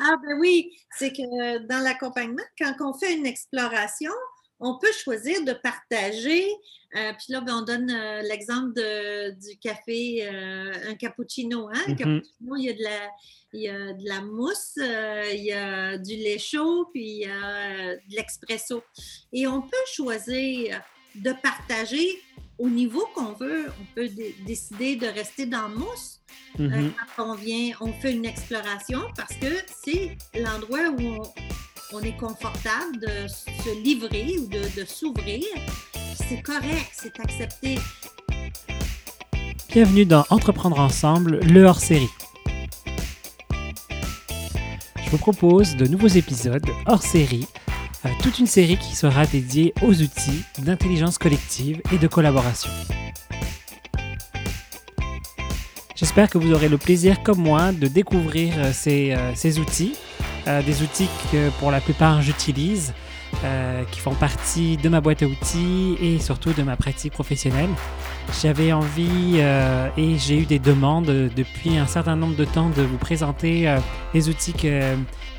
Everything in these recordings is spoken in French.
Ah ben oui, c'est que dans l'accompagnement, quand on fait une exploration, on peut choisir de partager. Euh, puis là, ben, on donne euh, l'exemple du café, euh, un cappuccino. Hein? Un Mhm. cappuccino, il y a de la, il y a de la mousse, il y a du lait chaud, puis il y a de l'expresso. Et on peut choisir de partager au niveau qu'on veut. On peut dé- décider de rester dans le mousse euh, Mhm. quand on vient, on fait une exploration parce que c'est l'endroit où on, on est confortable de se livrer ou de, de s'ouvrir. C'est correct, c'est accepté. Bienvenue dans Entreprendre ensemble, le hors-série. Je vous propose de nouveaux épisodes hors-série, toute une série qui sera dédiée aux outils d'intelligence collective et de collaboration. J'espère que vous aurez le plaisir, comme moi, de découvrir euh, ces, euh, ces outils, euh, des outils que pour la plupart j'utilise, euh, qui font partie de ma boîte à outils et surtout de ma pratique professionnelle. J'avais envie euh, et j'ai eu des demandes euh, depuis un certain nombre de temps de vous présenter euh, les outils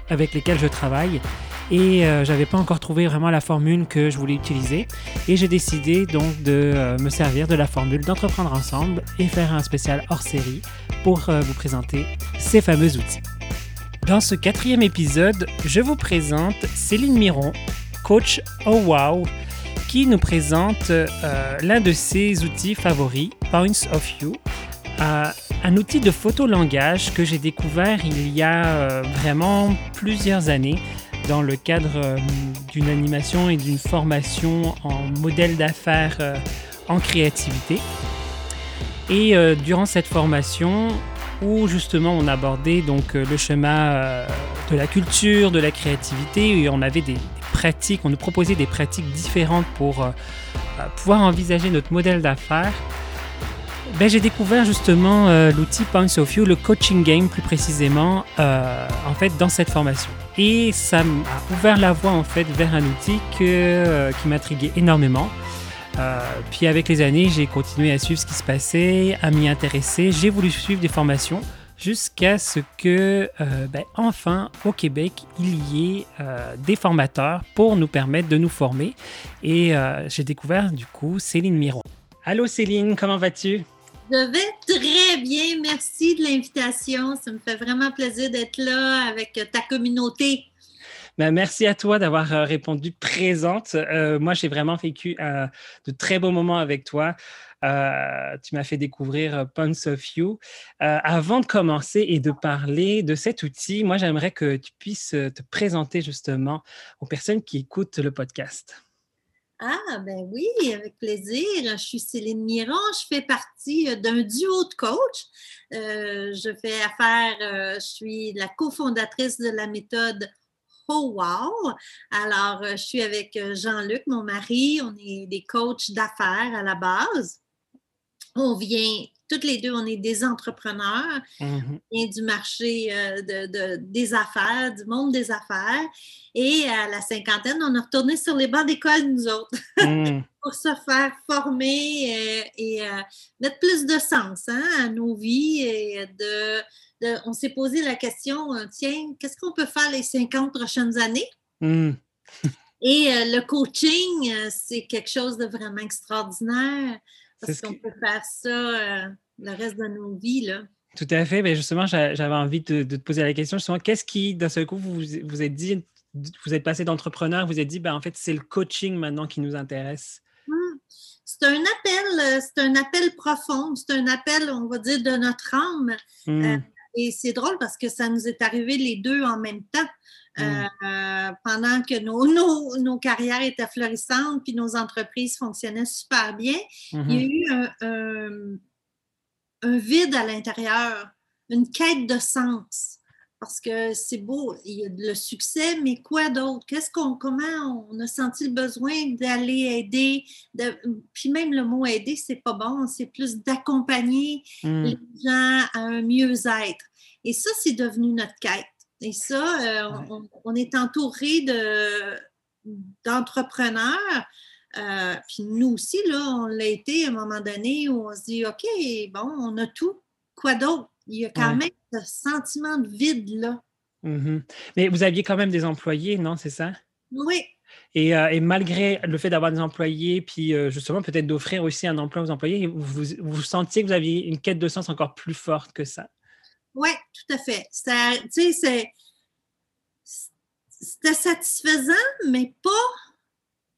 avec lesquels je travaille et euh, j'avais pas encore trouvé vraiment la formule que je voulais utiliser et j'ai décidé donc de euh, me servir de la formule d'entreprendre ensemble et faire un spécial hors série pour euh, vous présenter ces fameux outils. Dans ce quatrième épisode, je vous présente Céline Miron, coach Oh Wow, qui nous présente euh, l'un de ses outils favoris, Points of You, un outil de photolangage que j'ai découvert il y a vraiment plusieurs années dans le cadre euh, d'une animation et d'une formation en modèle d'affaires euh, en créativité. Et euh, durant cette formation, où justement on abordait donc le chemin de la culture, de la créativité, et on avait des, pratiques, on nous proposait des pratiques différentes pour pouvoir envisager notre modèle d'affaires. Ben, j'ai découvert justement l'outil Points of View, le coaching game plus précisément, en fait dans cette formation. Et ça m'a ouvert la voie en fait vers un outil que, euh, qui m'intriguait énormément. Euh, puis avec les années, j'ai continué à suivre ce qui se passait, à m'y intéresser. J'ai voulu suivre des formations jusqu'à ce que, euh, ben, enfin, au Québec, il y ait des formateurs pour nous permettre de nous former. Et j'ai découvert du coup Céline Miron. Allô Céline, comment vas-tu? Je vais très bien. Merci de l'invitation. Ça me fait vraiment plaisir d'être là avec ta communauté. Ben, merci à toi d'avoir euh, répondu présente. Euh, moi, j'ai vraiment vécu euh, de très beaux moments avec toi. Tu m'as fait découvrir Points of You. Euh, avant de commencer et de parler de cet outil, moi, j'aimerais que tu puisses te présenter justement aux personnes qui écoutent le podcast. Ah, ben oui, avec plaisir. Je suis Céline Miron. Je fais partie euh, d'un duo de coach. Euh, je fais affaire, euh, je suis la cofondatrice de la méthode Oh Wow. Alors, je suis avec Jean-Luc, mon mari. On est des coachs d'affaires à la base. On vient, toutes les deux, on est des entrepreneurs. Mhm. vient du marché euh, de, de- des affaires, du monde des affaires. Et à la cinquantaine, on a retourné sur les bancs d'école, nous autres, Mhm. pour se faire former euh, et euh, mettre plus de sens hein, à nos vies. Et de, de- on s'est posé la question, tiens, qu'est-ce qu'on peut faire les 50 prochaines années? Mhm. Et euh, le coaching, c'est quelque chose de vraiment extraordinaire parce ce qu'on peut faire ça euh, le reste de nos vies. Là. Tout à fait. Ben justement, j'a- j'avais envie de, de te poser la question. Justement, qu'est-ce qui, d'un seul coup, vous vous êtes dit, vous êtes passé d'entrepreneur, vous êtes dit, ben, en fait, c'est le coaching maintenant qui nous intéresse? Hmm. C'est un appel, euh, c'est un appel profond, c'est un appel, on va dire, de notre âme. Mhm. Et c'est drôle parce que ça nous est arrivé les deux en même temps. Euh, euh, pendant que nos, nos, nos carrières étaient florissantes puis nos entreprises fonctionnaient super bien, il y a Mhm. eu un, un- un vide à l'intérieur, une quête de sens. Parce que c'est beau, il y a le succès, mais quoi d'autre? Qu'est-ce qu'on, comment on a senti le besoin d'aller aider? de- puis même le mot aider, c'est pas bon, c'est plus d'accompagner Mhm. les gens à un mieux-être. Et ça, c'est devenu notre quête. Et ça, euh, Ouais. on, on est entouré de, d'entrepreneurs. euh, puis nous aussi, là, on l'a été à un moment donné où on se dit, OK, bon, on a tout. Quoi d'autre? Il y a quand Ouais. même ce sentiment de vide-là. Mhm. Mais vous aviez quand même des employés, non, c'est ça? Oui. Et, euh, et, malgré le fait d'avoir des employés, puis euh, justement peut-être d'offrir aussi un emploi aux employés, vous, vous, sentiez que vous aviez une quête de sens encore plus forte que ça? Oui, tout à fait. Tu sais, c'était satisfaisant, mais pas.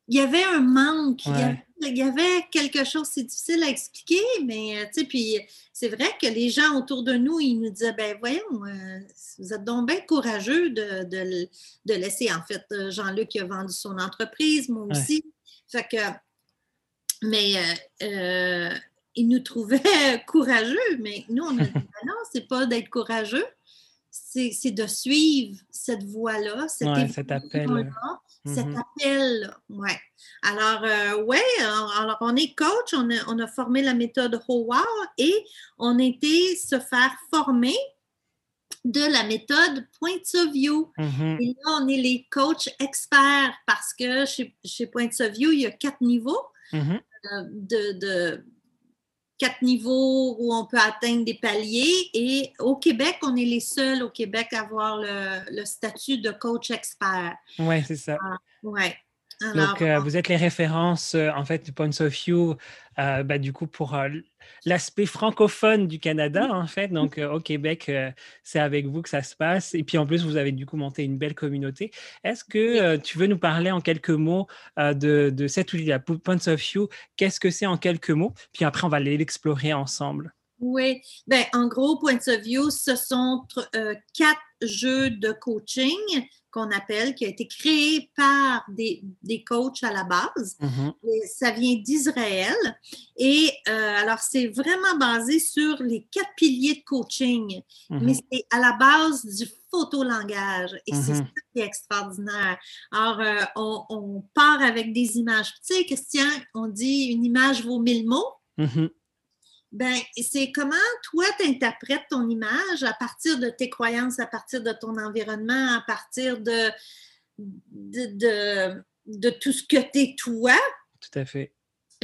Il y avait un manque. Il, y avait, quelque chose, c'est difficile à expliquer, mais euh, tu sais, puis c'est vrai que les gens autour de nous, ils nous disaient, ben voyons, euh, vous êtes donc bien courageux de, de, laisser, en fait, euh, Jean-Luc a vendu son entreprise, moi aussi. Fait que, mais ils nous trouvaient courageux, mais nous, on a c'est pas d'être courageux, c'est de suivre cette voie-là, cet, cet appel. Cet mm-hmm. appel, ouais. Alors, euh, ouais, alors, on est coach, on a, on a formé la méthode Howard et on été se faire former de la méthode Point of View. Mm-hmm. Et là, on est les coachs experts parce que chez, chez Point of View, il y a quatre niveaux mm-hmm. euh, de, quatre niveaux où on peut atteindre des paliers. Et au Québec, on est les seuls au Québec à avoir le, statut de coach expert. Oui, c'est ça. Ah, Donc, euh, vous êtes les références, euh, en fait, du Points of View, euh, bah, du coup, pour l'aspect francophone du Canada, en fait. Donc, au Québec, c'est avec vous que ça se passe. Et puis, en plus, vous avez du coup monté une belle communauté. Est-ce que tu veux nous parler en quelques mots de, de cet outil-là, Points of View? Qu'est-ce que c'est en quelques mots? Puis après, on va aller l'explorer ensemble. Oui, ben, en gros, Points of View, ce sont quatre jeux de coaching qu'on appelle, qui a été créé par des, des coachs à la base. Mm-hmm. ça vient d'Israël. Et euh, alors, c'est vraiment basé sur les quatre piliers de coaching, mm-hmm. mais c'est à la base du photolangage. Et c'est Mm-hmm. ça qui est extraordinaire. Alors, euh, on, on, part avec des images. Tu sais, Christian, on dit une image vaut mille mots ben, c'est comment toi t'interprètes ton image à partir de tes croyances, à partir de ton environnement, à partir de, de, de, tout ce que tu es toi? Tout à fait.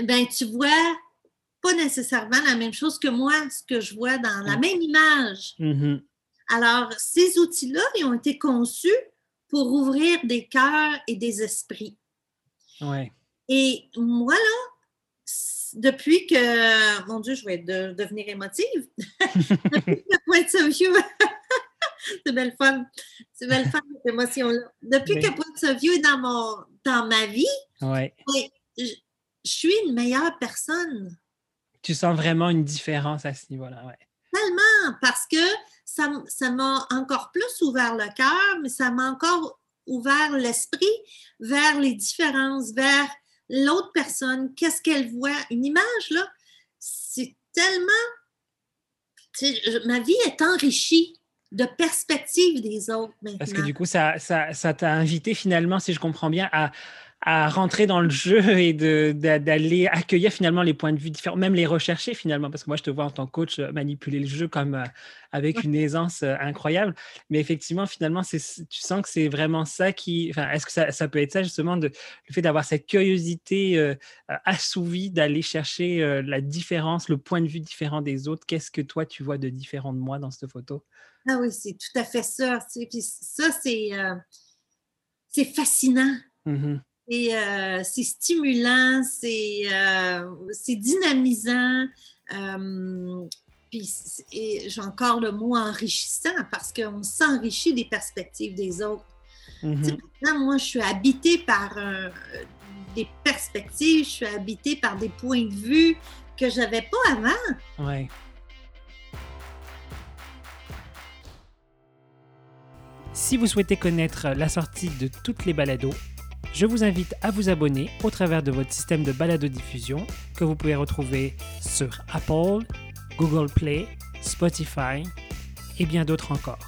Ben, tu vois pas nécessairement la même chose que moi, ce que je vois dans la mm. même image. Mm-hmm. Alors, ces outils-là, ils ont été conçus pour ouvrir des cœurs et des esprits. Ouais. Et moi, là, depuis que, mon Dieu, je vais devenir émotive. depuis que Point of View, c'est belle fun, c'est belle fun cette émotion-là. Depuis que Point of View est dans, mon, dans ma vie, ouais. je, suis une meilleure personne. Tu sens vraiment une différence à ce niveau-là. Tellement, parce que ça m'a encore plus ouvert le cœur, mais ça m'a encore ouvert l'esprit vers les différences, vers l'autre personne, qu'est-ce qu'elle voit? Une image, là, c'est tellement... Ma vie est enrichie de perspectives des autres maintenant. Parce que du coup, ça, ça, ça t'a invité finalement, si je comprends bien, à, à rentrer dans le jeu et d'aller accueillir finalement les points de vue différents, même les rechercher finalement, parce que moi je te vois en tant que coach euh, manipuler le jeu comme euh, avec une aisance euh, incroyable, mais effectivement finalement tu sens que c'est vraiment ça qui, enfin est-ce que ça, ça, peut être ça justement de, le fait d'avoir cette curiosité assouvie d'aller chercher la différence, le point de vue différent des autres, qu'est-ce que toi tu vois de différent de moi dans cette photo? Ah oui, c'est tout à fait ça, puis ça c'est c'est fascinant. Mm-hmm. Euh, c'est stimulant, c'est euh, dynamisant. Euh, puis j'ai encore le mot enrichissant parce qu'on s'enrichit des perspectives des autres. Mm-hmm. moi, je suis habitée par des perspectives, je suis habitée par des points de vue que je n'avais pas avant. Ouais. Si vous souhaitez connaître la sortie de toutes les balados, je vous invite à vous abonner au travers de votre système de balado-diffusion que vous pouvez retrouver sur Apple, Google Play, Spotify et bien d'autres encore.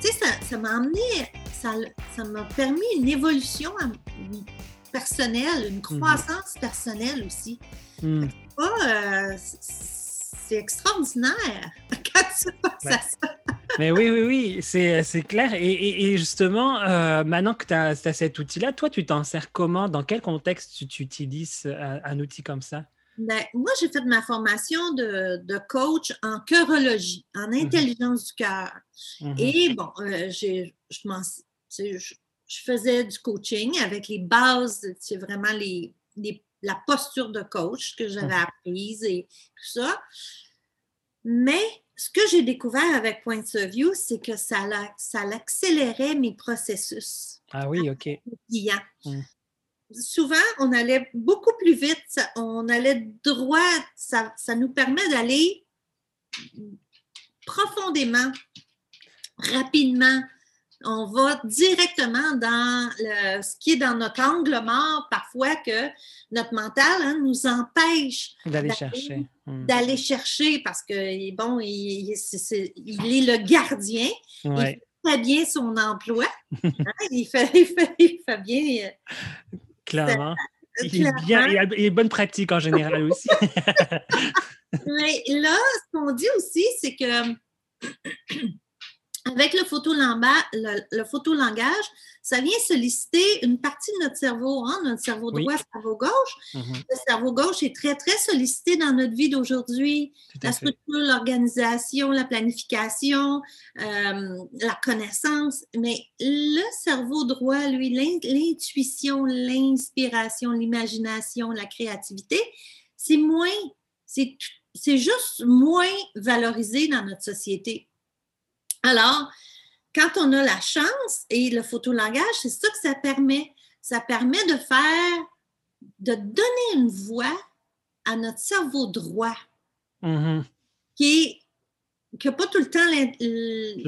Tu sais, ça m'a amené, ça m'a permis une évolution personnelle, une mhm. croissance personnelle aussi. Hmm. Euh, c'est extraordinaire quand tu penses à ça. Mais oui, oui, oui, c'est, clair. Et, justement, euh, maintenant que tu as, cet outil-là, toi, tu t'en sers comment? Dans quel contexte tu, utilises un, outil comme ça? Ben, moi, j'ai fait ma formation de, coach en cœurologie, en mhm. intelligence du cœur. Mhm. Et bon, euh, je, je, faisais du coaching avec les bases, c'est vraiment les, la posture de coach que j'avais apprise et tout ça. Mais ce que j'ai découvert avec Point of View, c'est que ça, ça accélérait mes processus. Ah oui, OK souvent, on allait beaucoup plus vite, on allait droit, ça, nous permet d'aller profondément, rapidement. On va directement dans ce qui est dans notre angle mort, parfois que notre mental hein, nous empêche d'aller chercher. Hmm. D'aller chercher parce que, bon, il, est, le gardien. Il fait bien son emploi. Hein, il, fait, il, fait, bien euh, Clairement. Il est, bien, il, bonne pratique en général aussi. Mais là, ce qu'on dit aussi, c'est que avec le, photolangage, le, photolangage, ça vient solliciter une partie de notre cerveau, hein, notre cerveau droit, cerveau gauche. Mm-hmm. Le cerveau gauche est très, très sollicité dans notre vie d'aujourd'hui. La structure, l'organisation, la planification, euh, la connaissance. Mais le cerveau droit, lui, l'intuition, l'inspiration, l'imagination, la créativité, c'est moins, c'est juste moins valorisé dans notre société. Alors, quand on a la chance et le photolangage, c'est ça que ça permet. Ça permet de faire, de donner une voix à notre cerveau droit, mm-hmm. qui n'a pas tout le temps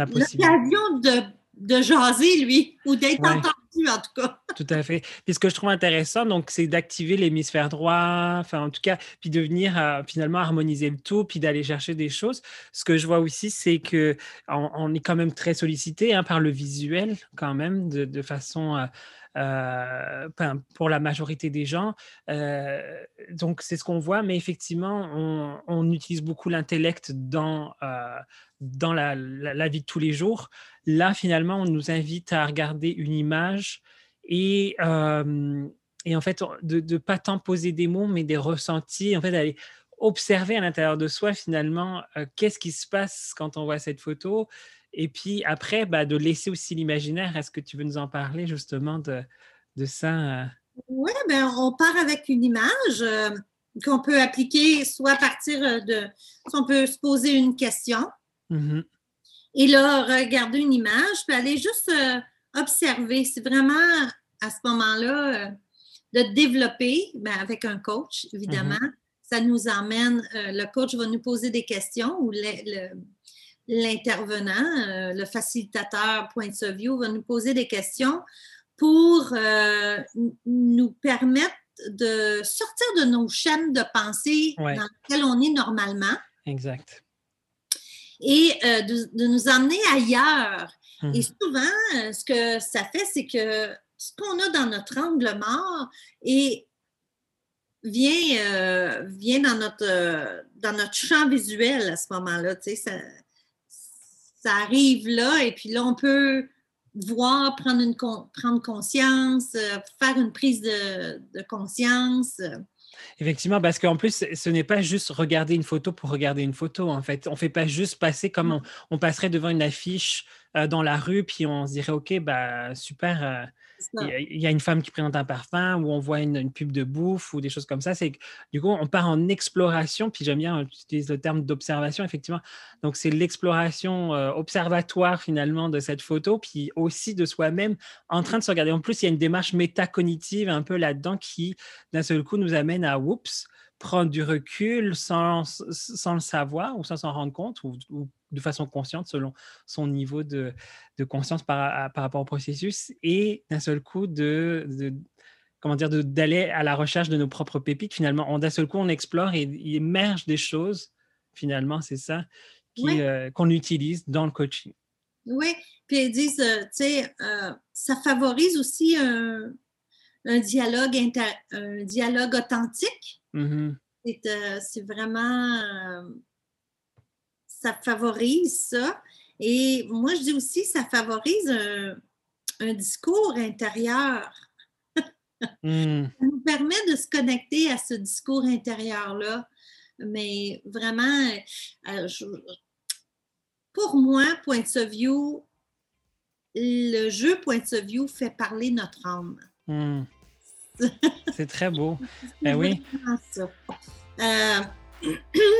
l'occasion de de jaser, lui, ou d'être entendu, en tout cas. tout à fait. Puis ce que je trouve intéressant, donc, c'est d'activer l'hémisphère droit, enfin, en tout cas, puis de venir euh, finalement harmoniser le tout, puis d'aller chercher des choses. Ce que je vois aussi, c'est que on, est quand même très sollicité hein, par le visuel, quand même, de, façon. Euh, euh, pour la majorité des gens. donc, c'est ce qu'on voit, mais effectivement, on, on utilise beaucoup l'intellect dans, dans la, vie de tous les jours. Là, finalement, on nous invite à regarder une image et, euh, et en fait, de ne pas tant poser des mots, mais des ressentis, en fait, d'aller observer à l'intérieur de soi, finalement, euh, qu'est-ce qui se passe quand on voit cette photo. Et puis après, bah, de laisser aussi l'imaginaire. Est-ce que tu veux nous en parler justement de, de ça? Euh? Oui, ben, on part avec une image qu'on peut appliquer soit à partir de... On peut se poser une question. Mmh et là, regarder une image, puis aller juste euh, observer. C'est vraiment à ce moment-là euh, de développer ben, avec un coach, évidemment. Mm-hmm. Ça nous emmène, euh, le coach va nous poser des questions ou l'intervenant, le, facilitateur Point of View va nous poser des questions pour nous permettre de sortir de nos chaînes de pensée dans lesquelles on est normalement. Exact et euh, de, nous emmener ailleurs. Hum. Et souvent, euh, ce que ça fait, c'est que ce qu'on a dans notre angle mort et vient, euh, vient dans, notre, dans notre champ visuel à ce moment-là. Tu sais, ça, ça arrive là et puis là, on peut voir, prendre, une, prendre conscience, faire une prise de, de conscience. Effectivement, parce qu'en plus, ce n'est pas juste regarder une photo pour regarder une photo. En fait, on ne fait pas juste passer comme on, passerait devant une affiche euh, dans la rue, puis on se dirait, OK, bah, super, euh, il y, a une femme qui présente un parfum ou on voit une, pub de bouffe ou des choses comme ça. C'est du coup, on part en exploration. Puis j'aime bien utiliser le terme d'observation, effectivement. Donc, c'est l'exploration euh, observatoire finalement de cette photo, puis aussi de soi-même en train de se regarder. En plus, il y a une démarche métacognitive un peu là-dedans qui, d'un seul coup, nous amène à oups prendre du recul sans, sans le savoir ou sans s'en rendre compte ou, de façon consciente selon son niveau de, de conscience par, par, rapport au processus et d'un seul coup de, de comment dire d'aller à la recherche de nos propres pépites. Finalement d'un seul coup on explore et il émerge des choses finalement c'est ça euh, qu'on utilise dans le coaching. Oui puis ils disent euh, tu sais euh, ça favorise aussi un, un dialogue un dialogue authentique mm-hmm. c'est vraiment ça favorise ça. Et moi, je dis aussi, ça favorise un, discours intérieur. Hmm. Ça nous permet de se connecter à ce discours intérieur-là. Mais vraiment, euh, je- pour moi, Point of View, le jeu Point of View fait parler notre âme. Hmm. C'est très beau. Ben oui. ça. Euh,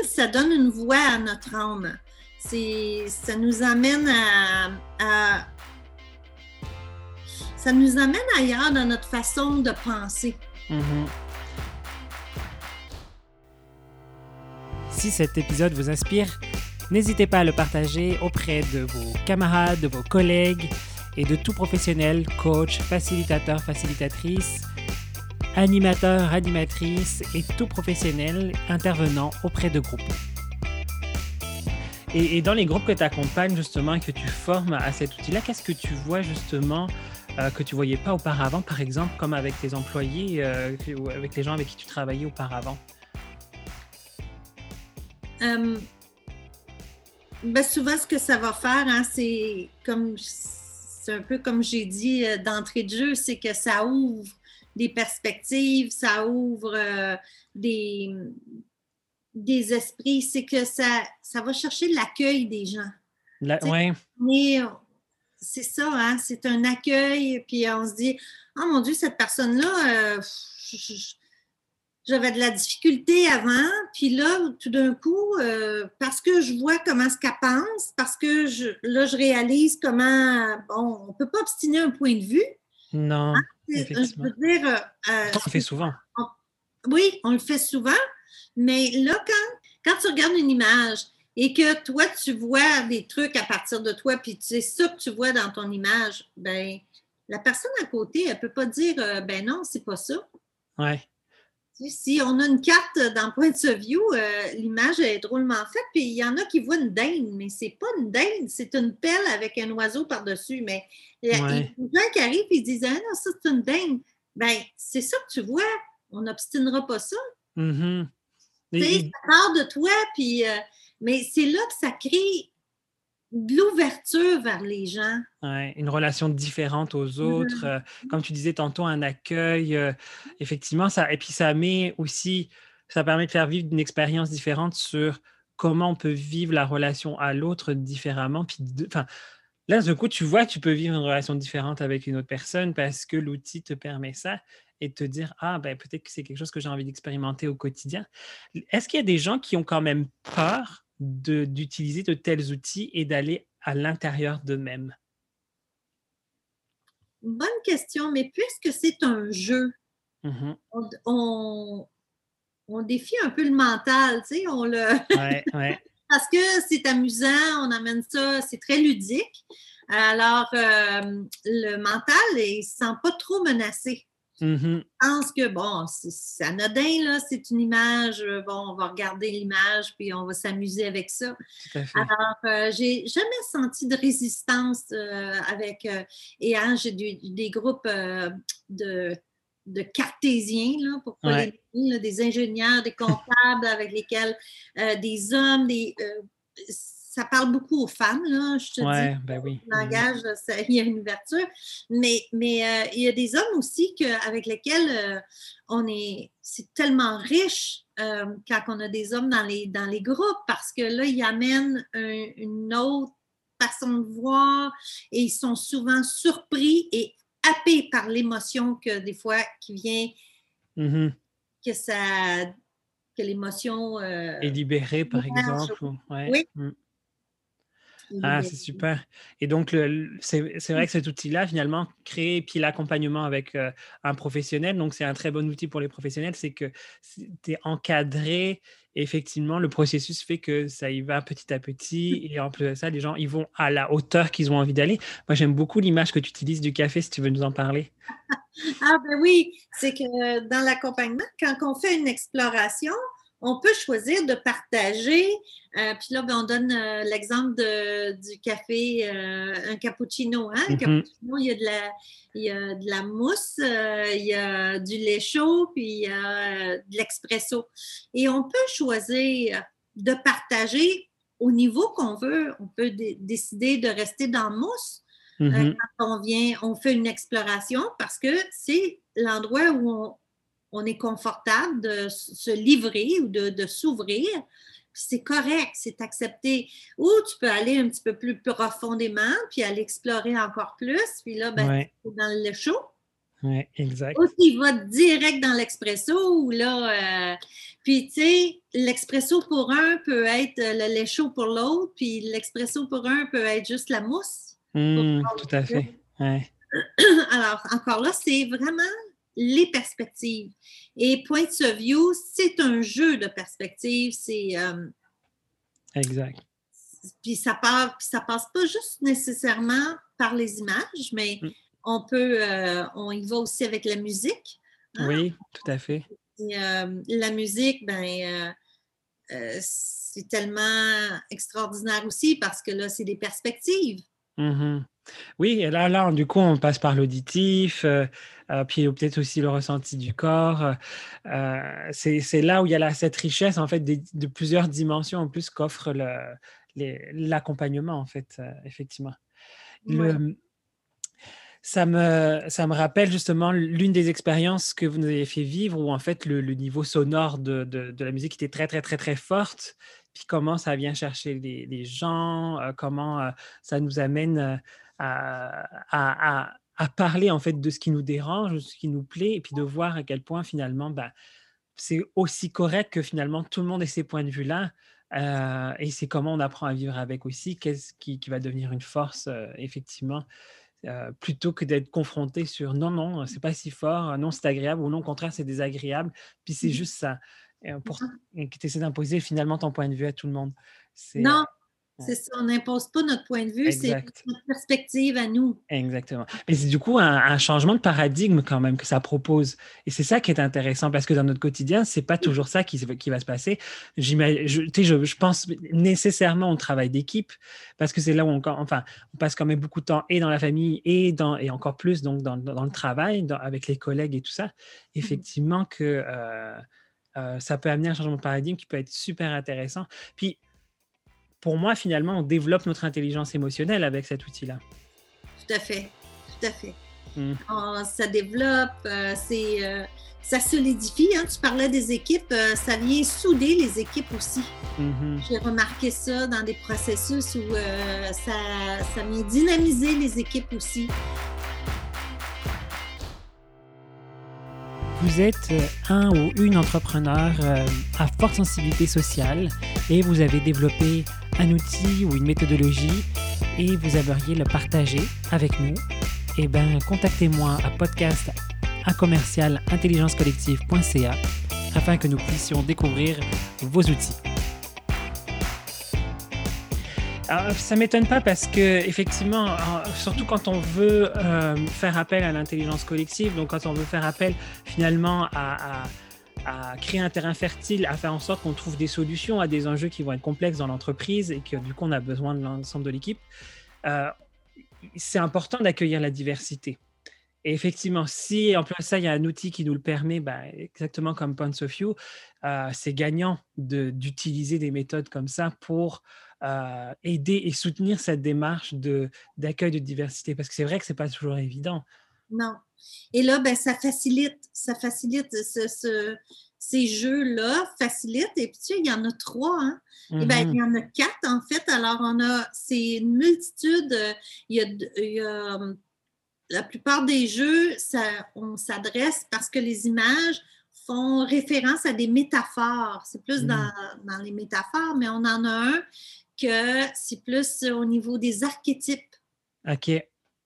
ça donne une voix à notre âme. Ça nous amène à, à- ça nous amène ailleurs dans notre façon de penser. Mhm. Si cet épisode vous inspire, n'hésitez pas à le partager auprès de vos camarades, de vos collègues et de tout professionnel, coach, facilitateur, facilitatrice, animateur, animatrice et tout professionnel intervenant auprès de groupes. Et, dans les groupes que tu accompagnes justement et que tu formes à cet outil-là, qu'est-ce que tu vois justement euh, que tu voyais pas auparavant, par exemple, comme avec tes employés euh, ou avec les gens avec qui tu travaillais auparavant? Euh, ben souvent, ce que ça va faire, hein, c'est comme c'est un peu comme j'ai dit d'entrée de jeu, c'est que ça ouvre des perspectives, ça ouvre euh, des, des esprits, c'est que ça, ça va chercher l'accueil des gens. La- ouais, Mais euh, c'est ça, hein, c'est un accueil, puis on se dit, oh mon Dieu, cette personne-là, euh, j'avais de la difficulté avant, puis là, tout d'un coup, euh, parce que je vois comment ce qu'elle pense, parce que je, là, je réalise comment, bon, on ne peut pas obstiner un point de vue. non, Je Effectivement. veux dire, euh, euh, on le fait souvent. oui, on le fait souvent, mais là, quand, quand tu regardes une image et que toi, tu vois des trucs à partir de toi, puis c'est ça que tu vois dans ton image, ben la personne à côté, elle ne peut pas dire, euh, ben non, c'est pas ça. Ouais, Si on a une carte dans Point of View, euh, l'image est drôlement faite, puis il y en a qui voient une dinde, mais c'est pas une dinde, c'est une pelle avec un oiseau par-dessus. Mais il y a Ouais. des gens qui arrivent et ils disent Ah non, ça c'est une dinde. Ben, c'est ça que tu vois. On n'obstinera pas ça. Sais, et- ça part de toi, puis, euh, mais c'est là que ça crée de l'ouverture vers les gens. ouais, une relation différente aux autres. euh, comme tu disais tantôt, un accueil. euh, effectivement, ça, et puis ça met aussi, ça permet de faire vivre une expérience différente sur comment on peut vivre la relation à l'autre différemment. Puis, de- enfin, là, d'un coup, tu vois, que tu peux vivre une relation différente avec une autre personne parce que l'outil te permet ça et te dire, ah, ben peut-être que c'est quelque chose que j'ai envie d'expérimenter au quotidien. Est-ce qu'il y a des gens qui ont quand même peur d'utiliser de tels outils et d'aller à l'intérieur d'eux-mêmes? Bonne question, mais puisque c'est un jeu, Mhm. on, on, on défie un peu le mental, tu sais, on le... Ouais, ouais. parce que c'est amusant, on amène ça, c'est très ludique. Alors, euh, le mental, il ne se sent pas trop menacé. Mhm. Je pense que, bon, c'est anodin, là, c'est une image, euh, bon, on va regarder l'image, puis on va s'amuser avec ça. Tout à fait. Alors, euh, j'ai jamais senti de résistance euh, avec, euh, et hein, j'ai des groupes de, de cartésiens, là, pour pas Ouais. les nommer, des ingénieurs, des comptables avec lesquels, euh, des hommes, des, euh, ça parle beaucoup aux femmes, là, je te dis ben oui. le langage, ça- il y a une ouverture. Mais, mais euh, il y a des hommes aussi que, avec lesquels euh, on est. C'est tellement riche euh, quand on a des hommes dans les, dans les groupes parce que là, ils amènent un- une autre façon de voir et ils sont souvent surpris et happés par l'émotion que des fois qui vient, Mhm. que ça. que l'émotion. euh, Et libéré, par exemple. ou- ouais. Oui. Mm. Ah, c'est super. Et donc, c'est vrai que cet outil-là, finalement, crée, puis l'accompagnement avec euh, un professionnel, donc c'est un très bon outil pour les professionnels, c'est que tu es encadré. Et effectivement, le processus fait que ça y va petit à petit. Et en plus de ça, les gens, ils vont à la hauteur qu'ils ont envie d'aller. Moi, j'aime beaucoup l'image que tu utilises du café, si tu veux nous en parler. Ah ben oui, c'est que dans l'accompagnement, quand on fait une exploration, on peut choisir de partager. euh, puis là, ben, on donne euh, l'exemple du café, euh, un cappuccino. Hein? Un Mhm. cappuccino, il y a de la, il y a de la mousse, il y a du lait chaud, puis il y a de l'expresso. Et on peut choisir de partager au niveau qu'on veut. On peut dé- décider de rester dans mousse. Mhm. quand on vient, on fait une exploration parce que c'est l'endroit où on, on est confortable de se livrer ou de, de s'ouvrir. C'est correct, c'est accepté. Ou tu peux aller un petit peu plus profondément, puis aller explorer encore plus. Puis là, ben, Ouais. tu es dans le show. Ouais, exact. Ou tu vas direct dans l'expresso, ou là, euh, puis tu sais, l'expresso pour un peut être euh, le lait chaud pour l'autre, puis l'expresso pour un peut être juste la mousse. Hmm, tout à fait. Ouais. Alors, encore là, c'est vraiment les perspectives. Et Point of View, c'est un jeu de perspectives. C'est, euh, Exact. puis ça, part, puis ça passe pas juste nécessairement par les images, mais Mm. on peut, euh, on y va aussi avec la musique. Ah. Oui, tout à fait. Et, euh, la musique, ben, c'est tellement extraordinaire aussi parce que là, c'est des perspectives. Mhm. Oui, et là, là, du coup, on passe par l'auditif, euh, euh, puis peut-être aussi le ressenti du corps. Euh, c'est c'est là où il y a la- cette richesse, en fait, de plusieurs dimensions en plus qu'offre le- l'accompagnement, en fait, euh, effectivement. Ouais. Ça, me, ça me rappelle justement l'une des expériences que vous nous avez fait vivre où en fait le, le niveau sonore de, de- de la musique était très très très très forte, puis comment ça vient chercher les, les gens, euh, comment euh, ça nous amène euh, à, à- à- à parler en fait de ce qui nous dérange, de ce qui nous plaît, et puis de voir à quel point finalement ben, c'est aussi correct que finalement tout le monde ait ces points de vue-là. et c'est comment on apprend à vivre avec aussi, qu'est-ce qui, qui va devenir une force, effectivement, plutôt que d'être confronté sur non, non, c'est pas si fort, non, c'est agréable, ou non, au contraire, c'est désagréable, puis c'est Mhm. juste ça. Euh, pour, et que tu essaies d'imposer finalement ton point de vue à tout le monde. Non, c'est ça, on n'impose pas notre point de vue, c'est notre perspective à nous. Exactement. Mais c'est du coup un, un changement de paradigme quand même que ça propose. Et c'est ça qui est intéressant parce que dans notre quotidien, c'est pas toujours ça qui, va se passer. Je, pense nécessairement au travail d'équipe parce que c'est là où on, enfin, on passe quand même beaucoup de temps et dans la famille et, dans, et encore plus donc dans, dans le travail, dans- avec les collègues et tout ça. Effectivement que euh, euh, ça peut amener un changement de paradigme qui peut être super intéressant. Puis pour moi, finalement, on développe notre intelligence émotionnelle avec cet outil-là. Tout à fait, tout à fait. Mm. On- ça développe, euh, c'est, euh, ça solidifie. hein. Tu parlais des équipes, euh, ça vient souder les équipes aussi. Mhm. J'ai remarqué ça dans des processus où ça, ça vient dynamiser les équipes aussi. Vous êtes euh, un ou une entrepreneur euh, à forte sensibilité sociale et vous avez développé un outil ou une méthodologie et vous aimeriez le partager avec nous, eh bien, contactez-moi à podcast à afin que nous puissions découvrir vos outils. Ça m'étonne pas parce que effectivement, surtout quand on veut euh, faire appel à l'intelligence collective, donc quand on veut faire appel finalement à créer un terrain fertile, à faire en sorte qu'on trouve des solutions à des enjeux qui vont être complexes dans l'entreprise et que du coup on a besoin de l'ensemble de l'équipe, euh, c'est important d'accueillir la diversité. Et effectivement, si en plus de ça, il y a un outil qui nous le permet, ben, exactement comme Points of View, euh, c'est gagnant de- d'utiliser des méthodes comme ça pour euh, aider et soutenir cette démarche d'accueil de, diversité. Parce que c'est vrai que c'est pas toujours évident. Non. Et là, ben, ça facilite, ça facilite ce- ce- ces jeux-là, facilite. Et puis, tu sais, il y en a trois, hein? Eh ben, il y en a quatre, en fait. Alors, on a, c'est une multitude. euh, Il y a, d- il y a, euh, la plupart des jeux, ça, on s'adresse parce que les images font référence à des métaphores. C'est plus Mhm. dans, dans les métaphores, mais on en a un que c'est plus au niveau des archétypes. OK.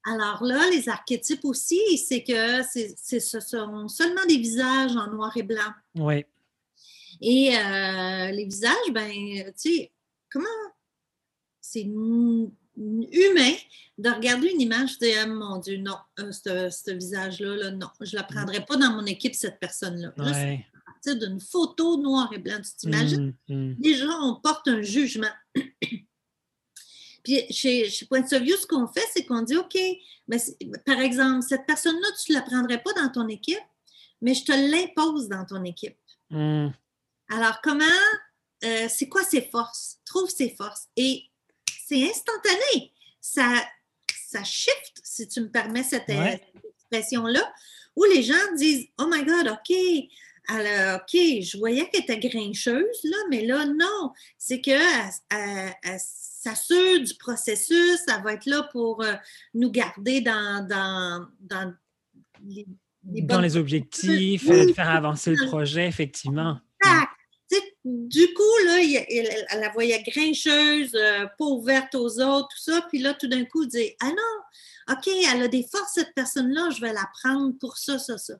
Alors là, les archétypes aussi, c'est que c'est, c'est- ce sont seulement des visages en noir et blanc. Oui. Et euh, les visages, ben, tu sais, comment? C'est humain de regarder une image et de dire, Ah, mon Dieu, non, euh, ce, visage-là, là, non, je ne la prendrai pas dans mon équipe, cette personne-là. Là, c'est à partir d'une photo noir et blanc. Tu t'imagines? Mhm, mhm. Déjà, on porte un jugement. Puis chez, chez Point of View, ce qu'on fait, c'est qu'on dit OK, ben, par exemple, cette personne-là, tu ne la prendrais pas dans ton équipe, mais je te l'impose dans ton équipe. Mhm. Alors, comment, euh, c'est quoi ses forces? Trouve ses forces. Et c'est instantané. Ça, ça shift, si tu me permets cette, expression-là, où les gens disent Oh my God, OK, alors, OK, je voyais qu'elle était grincheuse, là, mais là, non. C'est qu'elle s'assure du processus, ça va être là pour euh, nous garder dans, dans, dans les, dans les objectifs, faire avancer le projet, effectivement. Du coup, là, elle, la voyait grincheuse, euh, pas ouverte aux autres, tout ça. Puis là, tout d'un coup, elle dit Ah non, OK, elle a des forces, cette personne-là, je vais la prendre pour ça, ça, ça.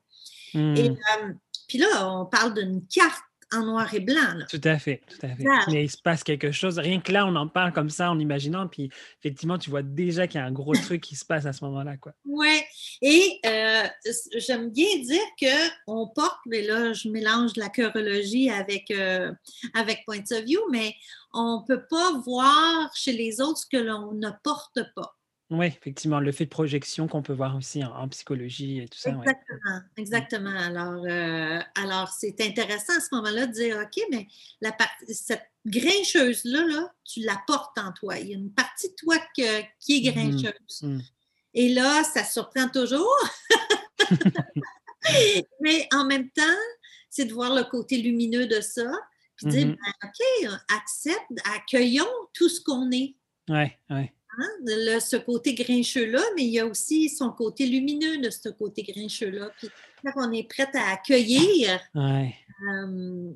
Hmm. Et euh, puis là, on parle d'une carte en noir et blanc. Tout à fait, tout à fait. Mais il se passe quelque chose. Rien que là, on en parle comme ça en imaginant, puis effectivement, tu vois déjà qu'il y a un gros truc qui se passe à ce moment-là. Oui. Et euh, j'aime bien dire qu'on porte, mais là, je mélange la chorologie avec, euh, avec Point of View, mais on ne peut pas voir chez les autres ce que l'on ne porte pas. Oui, effectivement, le fait de projection qu'on peut voir aussi en, psychologie et tout ça. Exactement, exactement. Alors, euh, alors c'est intéressant à ce moment-là de dire, OK, mais la cette grincheuse-là, là, tu la portes en toi. Il y a une partie de toi qui est mmh grincheuse. Mmh. Et là, ça surprend toujours. mais en même temps, c'est de voir le côté lumineux de ça, puis de dire, ben, OK, accepte, accueillons tout ce qu'on est. Oui, oui. Hein, ce côté grincheux-là, mais il y a aussi son côté lumineux de ce côté grincheux-là. Puis quand on est prêt à accueillir euh,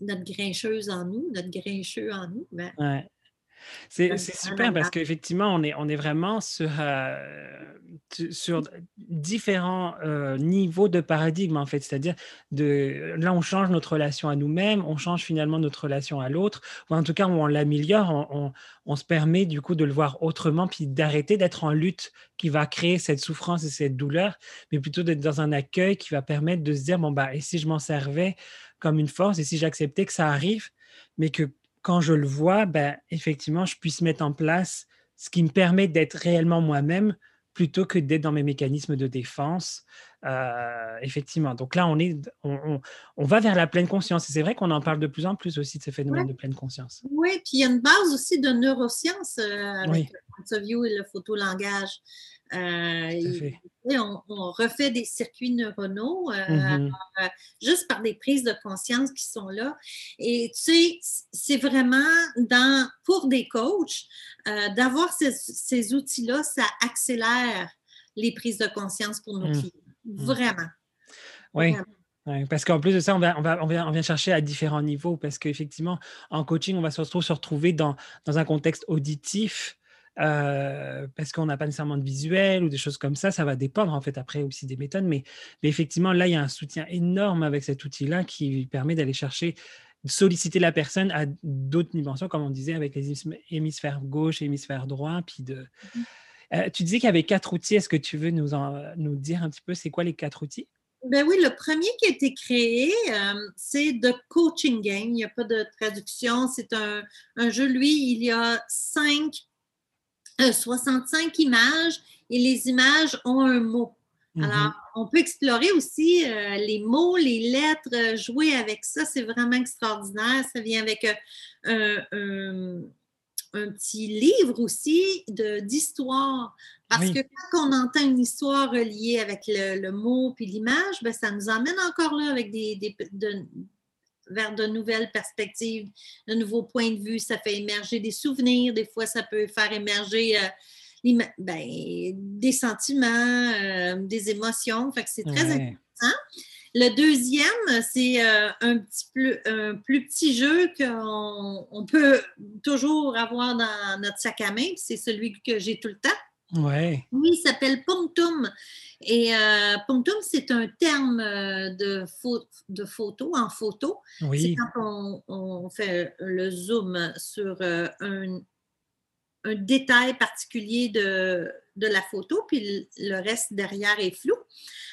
notre grincheuse en nous, notre grincheux en nous, ben, c'est super parce qu'effectivement, on est, on est vraiment sur, euh, sur différents euh, niveaux de paradigme, en fait. C'est-à-dire, là, on change notre relation à nous-mêmes, on change finalement notre relation à l'autre, ou en tout cas, on l'améliore, on, on, se permet du coup de le voir autrement, puis d'arrêter d'être en lutte qui va créer cette souffrance et cette douleur, mais plutôt d'être dans un accueil qui va permettre de se dire, bon, bah, et si je m'en servais comme une force, et si j'acceptais que ça arrive, mais que quand je le vois, ben, effectivement, je puisse mettre en place ce qui me permet d'être réellement moi-même plutôt que d'être dans mes mécanismes de défense. Euh, effectivement. Donc là, on, est, on, on, va vers la pleine conscience. Et c'est vrai qu'on en parle de plus en plus aussi de ce phénomène de pleine conscience. Oui, puis il y a une base aussi de neurosciences euh, avec le view et le photolangage. Euh, on, refait des circuits neuronaux euh, mm-hmm. euh, juste par des prises de conscience qui sont là. Et tu sais, c'est vraiment dans, pour des coachs, d'avoir ces, outils-là, ça accélère les prises de conscience pour nos mm. clients. Mm. Vraiment. Oui. parce qu'en plus de ça, on, va, on, va, on, vient, chercher à différents niveaux parce qu'effectivement, en coaching, on va se retrouver, se retrouver dans, dans un contexte auditif euh, parce qu'on n'a pas nécessairement de visuel ou des choses comme ça. Ça va dépendre en fait après aussi des méthodes. Mais, mais effectivement, là, il y a un soutien énorme avec cet outil-là qui permet d'aller chercher solliciter la personne à d'autres dimensions, comme on disait, avec les hémisphères gauche et hémisphère droit. Puis de... Mmh euh, tu disais qu'il y avait quatre outils. Est-ce que tu veux nous, en, nous dire un petit peu c'est quoi les quatre outils? Ben oui, le premier qui a été créé, euh, c'est The Coaching Game. Il n'y a pas de traduction. C'est un, un, jeu, lui, il y a cinq 65 euh, images et les images ont un mot. Mm-hmm. Alors, on peut explorer aussi euh, les mots, les lettres, euh, jouer avec ça, c'est vraiment extraordinaire. Ça vient avec un, petit livre aussi d'histoire. Parce que quand on entend une histoire reliée avec le, mot puis l'image, ben, ça nous emmène encore là avec des, des vers de nouvelles perspectives, de nouveaux points de vue. Ça fait émerger des souvenirs. Des fois, ça peut faire émerger euh, ben, des sentiments, euh, des émotions. Fait que c'est très intéressant. Le deuxième, c'est euh, un, petit plus, un plus petit jeu qu'on peut toujours avoir dans notre sac à main. C'est celui que j'ai tout le temps. Ouais. Oui, il s'appelle Punctum. Et euh, Punctum, c'est un terme euh, de, de photo, en photo. C'est quand on, fait le zoom sur euh, un, un, détail particulier de, de, la photo, puis le reste derrière est flou.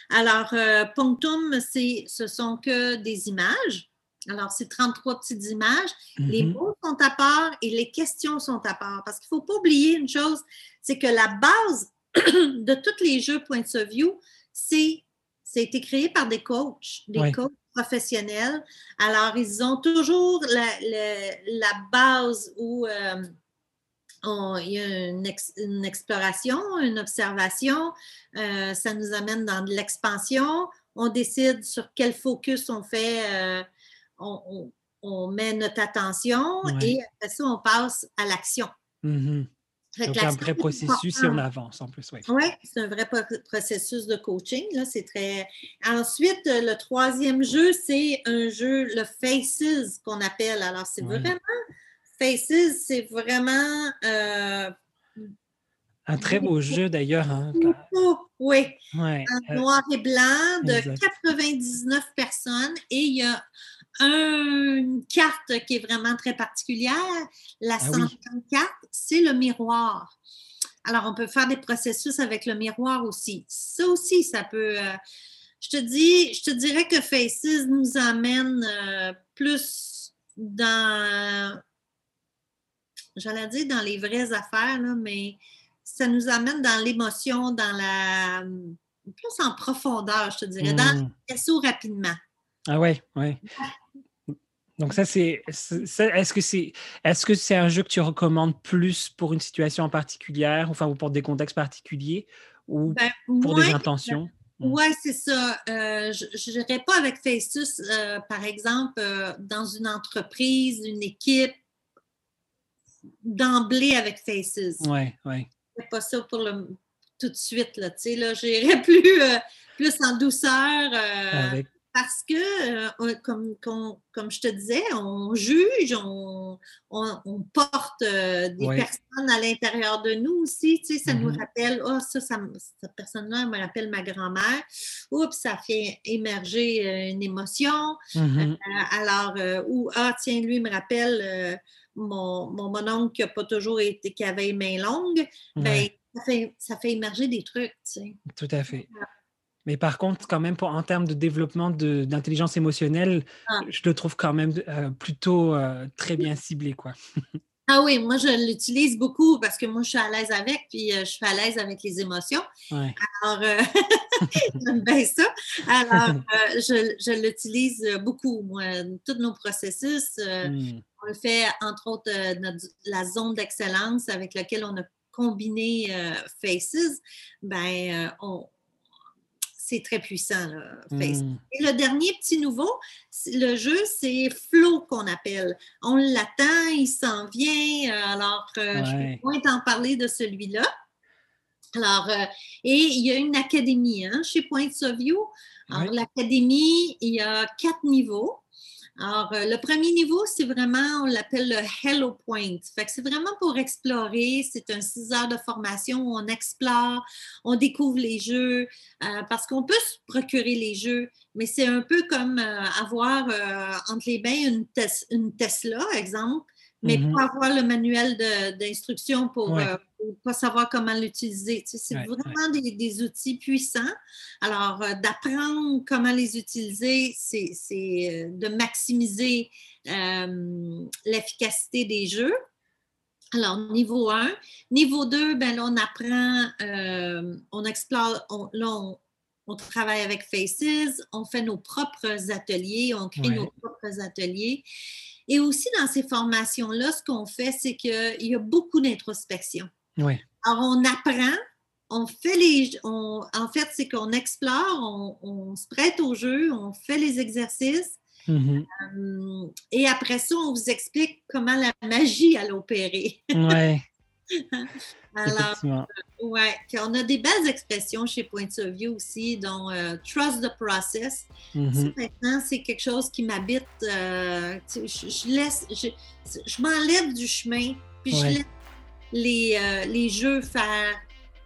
Alors, Punctum, ce sont que des images. Alors, c'est 33 petites images. Les mm-hmm. mots sont à part et les questions sont à part. Parce qu'il ne faut pas oublier une chose, c'est que la base de tous les jeux Point of View, c'est a été créé par des coachs, des coachs professionnels. Alors, ils ont toujours la, base où, euh, il y a une, exploration, une observation, euh, ça nous amène dans de l'expansion. On décide sur quel focus on fait, euh, on, met notre attention et après ça, on passe à l'action. Mm-hmm. Donc, un vrai processus et on avance en plus, oui. Oui, c'est un vrai processus de coaching. Là, c'est très... Ensuite, le troisième jeu, c'est un jeu, le Faces, qu'on appelle. Alors, c'est vraiment Faces, c'est vraiment. Euh, un très beau jeu d'ailleurs. Hein, oui. Ouais, en euh, noir et blanc de 99 personnes. Et il y a une carte qui est vraiment très particulière. La ah c'est le miroir. Alors, on peut faire des processus avec le miroir aussi. Ça aussi, ça peut. Euh, je te dis, je te dirais que Faces nous amène plus dans j'allais dire dans les vraies affaires, mais ça nous amène dans l'émotion, dans la. plus en profondeur, je te dirais, dans hmm. le rapidement. Ah ouais, ouais. Donc ça, c'est, est-ce que c'est, est-ce que c'est un jeu que tu recommandes plus pour une situation en particulière, enfin ou pour des contextes particuliers, ou ben, pour des intentions? Hmm. Oui, c'est ça. Euh, je n'irai pas avec Facetus, euh, par exemple, euh, dans une entreprise, une équipe, d'emblée avec Faces. Oui, oui. pas ça pour le tout de suite, là, tu sais, là, j'irais plus, plus en douceur. Parce que, euh, comme, comme, je te disais, on juge, on, on, porte des personnes à l'intérieur de nous aussi. Tu sais, ça nous mm-hmm. rappelle, oh, ça, ça cette personne-là me rappelle ma grand-mère. Oups, ça fait émerger une émotion. Mm-hmm. alors, ou, ah, tiens, lui me rappelle mon, mon oncle qui n'a pas toujours été, qui avait les mains longues, ben, ça, fait, ça fait émerger des trucs. Tu sais. Tout à fait. Mais par contre, quand même, pour, en termes de développement d'intelligence émotionnelle, ah. je le trouve quand même euh, plutôt euh, très bien ciblé. Quoi. Ah oui, moi je l'utilise beaucoup parce que moi je suis à l'aise avec, puis euh, je suis à l'aise avec les émotions. Alors, j'aime bien ça. Alors, je, je l'utilise beaucoup, moi, tous nos processus. Hmm. On le fait, entre autres, la zone d'excellence avec laquelle on a combiné Faces. Ben, on, c'est très puissant, là, hmm. Et le dernier petit nouveau, le jeu, c'est Flow qu'on appelle. On l'attend, il s'en vient. Euh, alors, euh, je vais moins t'en parler de celui-là. Alors, euh, et il y a une académie hein, chez Point of View. Alors, l'académie, il y a quatre niveaux. Alors, euh, le premier niveau, c'est vraiment, on l'appelle le Hello Point. Fait que c'est vraiment pour explorer. C'est un six heures de formation où on explore, on découvre les jeux, euh, parce qu'on peut se procurer les jeux, mais c'est un peu comme euh, avoir entre les bains une, une Tesla, exemple mais mm-hmm. pas avoir le manuel d'instruction pour ne pas savoir comment l'utiliser. c'est vraiment Des, outils puissants. Alors, euh, d'apprendre comment les utiliser, c'est euh, de maximiser euh, l'efficacité des jeux. Alors, niveau 1. Niveau 2, ben, là, on apprend, on explore, on, là, on, travaille avec Faces, on fait nos propres ateliers, on crée nos propres ateliers. Et aussi, dans ces formations-là, ce qu'on fait, c'est qu'il y a beaucoup d'introspection. Oui. Alors, on apprend, on fait les. en fait, c'est qu'on explore, on, se prête au jeu, on fait les exercices. Mm-hmm. Euh, et après ça, on vous explique comment la magie a opéré. Oui. Alors, euh, ouais, on a des belles expressions chez Point of View aussi, dont euh, trust the process. Mm-hmm. maintenant, c'est quelque chose qui m'habite. Euh, je, laisse, je, m'enlève du chemin, puis je laisse les, les jeux faire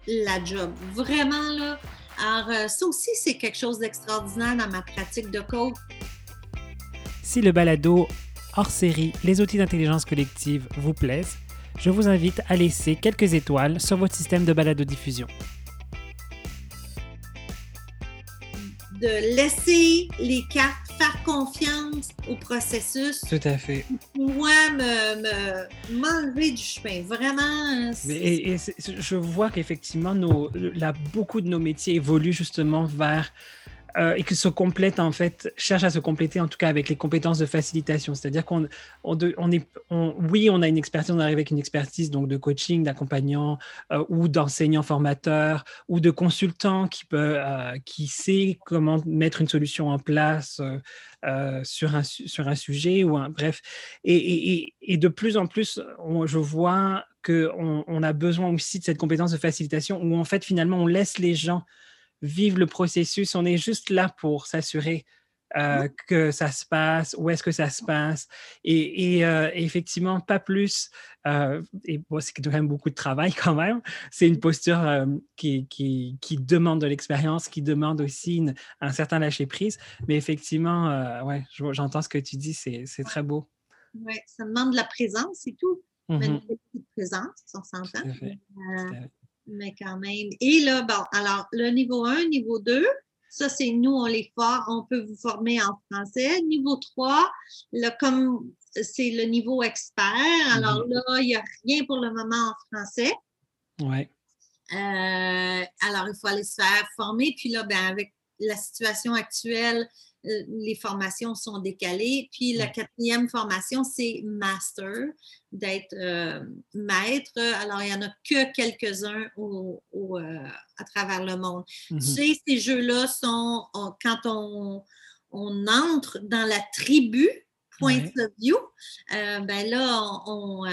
la job. Vraiment, là. Alors, ça aussi, c'est quelque chose d'extraordinaire dans ma pratique de coach. Si le balado hors série Les outils d'intelligence collective vous plaisent, je vous invite à laisser quelques étoiles sur votre système de balado-diffusion. De laisser les cartes, faire confiance au processus. Tout à fait. Moi, m'enlever du chemin. Vraiment. Et, je vois qu'effectivement, beaucoup de nos métiers évoluent justement vers euh, et que se complète en fait, cherche à se compléter en tout cas avec les compétences de facilitation. C'est-à-dire qu'on on, est, oui, on a une expertise, on arrive avec une expertise donc de coaching, d'accompagnant euh, ou d'enseignant formateur ou de consultant qui peut, euh, qui sait comment mettre une solution en place sur un sur un sujet ou bref. Et de plus en plus, je vois qu'on on a besoin aussi de cette compétence de facilitation où en fait finalement on laisse les gens vivre le processus. On est juste là pour s'assurer euh, que ça se passe, où est-ce que ça se passe. Et, euh, effectivement, pas plus. Euh, et bon, c'est quand même beaucoup de travail quand même. C'est une posture qui, qui, qui, demande de l'expérience, qui demande aussi un certain lâcher-prise. Mais effectivement, ouais, j'entends ce que tu dis, c'est très beau. Oui, ça demande de la présence, c'est tout. Mais une petite présence, on s'entend mais quand même. Et là, bon, alors, le niveau 1, niveau 2, ça, c'est nous, on les forme, on peut vous former en français. Niveau 3, là, comme c'est le niveau expert, alors mhm. là, il n'y a rien pour le moment en français. Oui. Euh, alors, il faut aller se faire former. Puis là, ben, avec la situation actuelle, les formations sont décalées. Puis la quatrième formation, c'est master, d'être euh, maître. Alors, il n'y en a que quelques-uns euh, à travers le monde. Tu sais, ces jeux-là sont, quand on, entre dans la tribu, Point of View, ben là, on,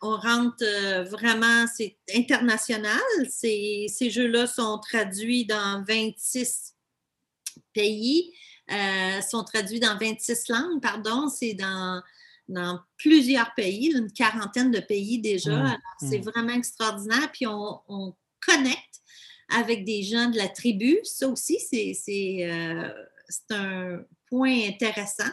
rentre vraiment, c'est international. Ces, ces jeux-là sont traduits dans 26 pays. Euh, sont traduits dans 26 langues, pardon. C'est dans, dans plusieurs pays, une quarantaine de pays déjà. Mmh, c'est mmh. vraiment extraordinaire. Puis on, connecte avec des gens de la tribu. Ça aussi, c'est euh, un point intéressant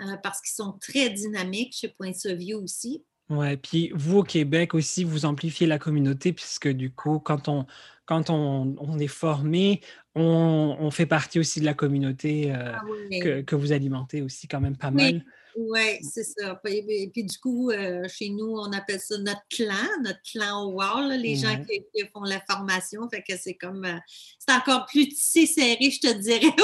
euh, parce qu'ils sont très dynamiques chez Point View aussi. Ouais, puis vous au Québec aussi, vous amplifiez la communauté puisque du coup, quand on, quand on, est formé, on, fait partie aussi de la communauté euh, ah que, vous alimentez aussi quand même pas mal. Oui, c'est ça. Et puis, du coup, euh, chez nous, on appelle ça notre clan, notre clan au wall, les gens qui, font la formation. Fait que c'est comme, euh, c'est encore plus tissé serré, je te dirais.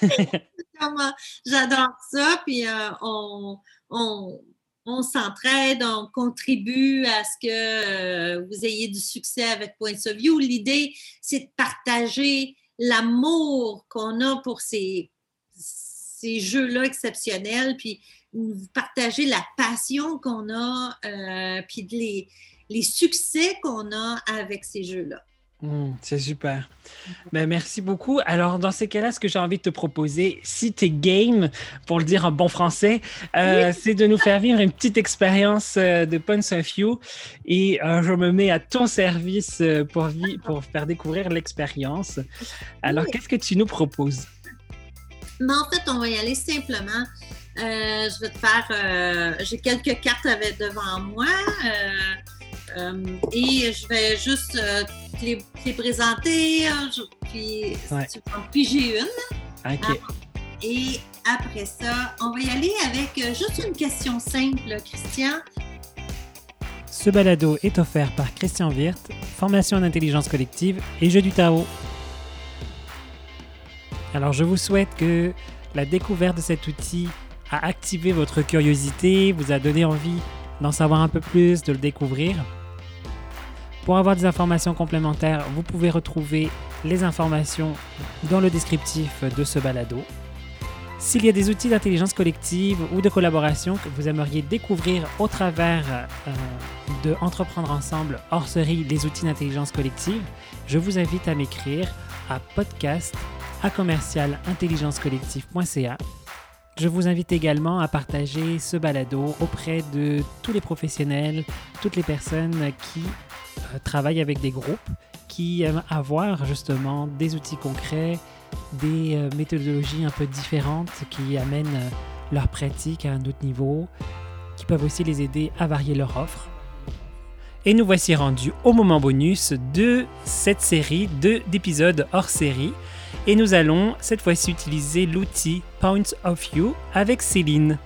J'adore ça. Puis on, on on s'entraide, on contribue à ce que euh, vous ayez du succès avec Point of View. L'idée, c'est de partager l'amour qu'on a pour ces, ces jeux-là exceptionnels, puis partager la passion qu'on a, euh, puis les, les succès qu'on a avec ces jeux-là. Mmh, c'est super. Ben, merci beaucoup. Alors, dans ces cas-là, ce que j'ai envie de te proposer, si tu es game, pour le dire en bon français, euh, c'est de nous faire vivre une petite expérience euh, de Points of You. Et euh, je me mets à ton service pour, pour faire découvrir l'expérience. Alors, qu'est-ce que tu nous proposes? Ben, en fait, on va y aller simplement. je vais te faire. j'ai quelques cartes avec, devant moi. Et je vais juste les, les présenter, hein, puis tu piger une. OK. Ah, et après ça, on va y aller avec euh, juste une question simple, Christian. Ce balado est offert par Christian Wirth, formation en intelligence collective et jeu du Tao. Alors je vous souhaite que la découverte de cet outil a activé votre curiosité, vous a donné envie d'en savoir un peu plus, de le découvrir. Pour avoir des informations complémentaires, vous pouvez retrouver les informations dans le descriptif de ce balado. S'il y a des outils d'intelligence collective ou de collaboration que vous aimeriez découvrir au travers euh, de Entreprendre ensemble hors série les outils d'intelligence collective, je vous invite à m'écrire à podcast à commercial Je vous invite également à partager ce balado auprès de tous les professionnels, toutes les personnes qui travaillent avec des groupes qui aiment avoir justement des outils concrets, des euh, méthodologies un peu différentes qui amènent euh, leur pratique à un autre niveau, qui peuvent aussi les aider à varier leur offre. Et nous voici rendus au moment bonus de cette série d'épisodes hors série. Et nous allons cette fois-ci utiliser l'outil Points of View avec Céline.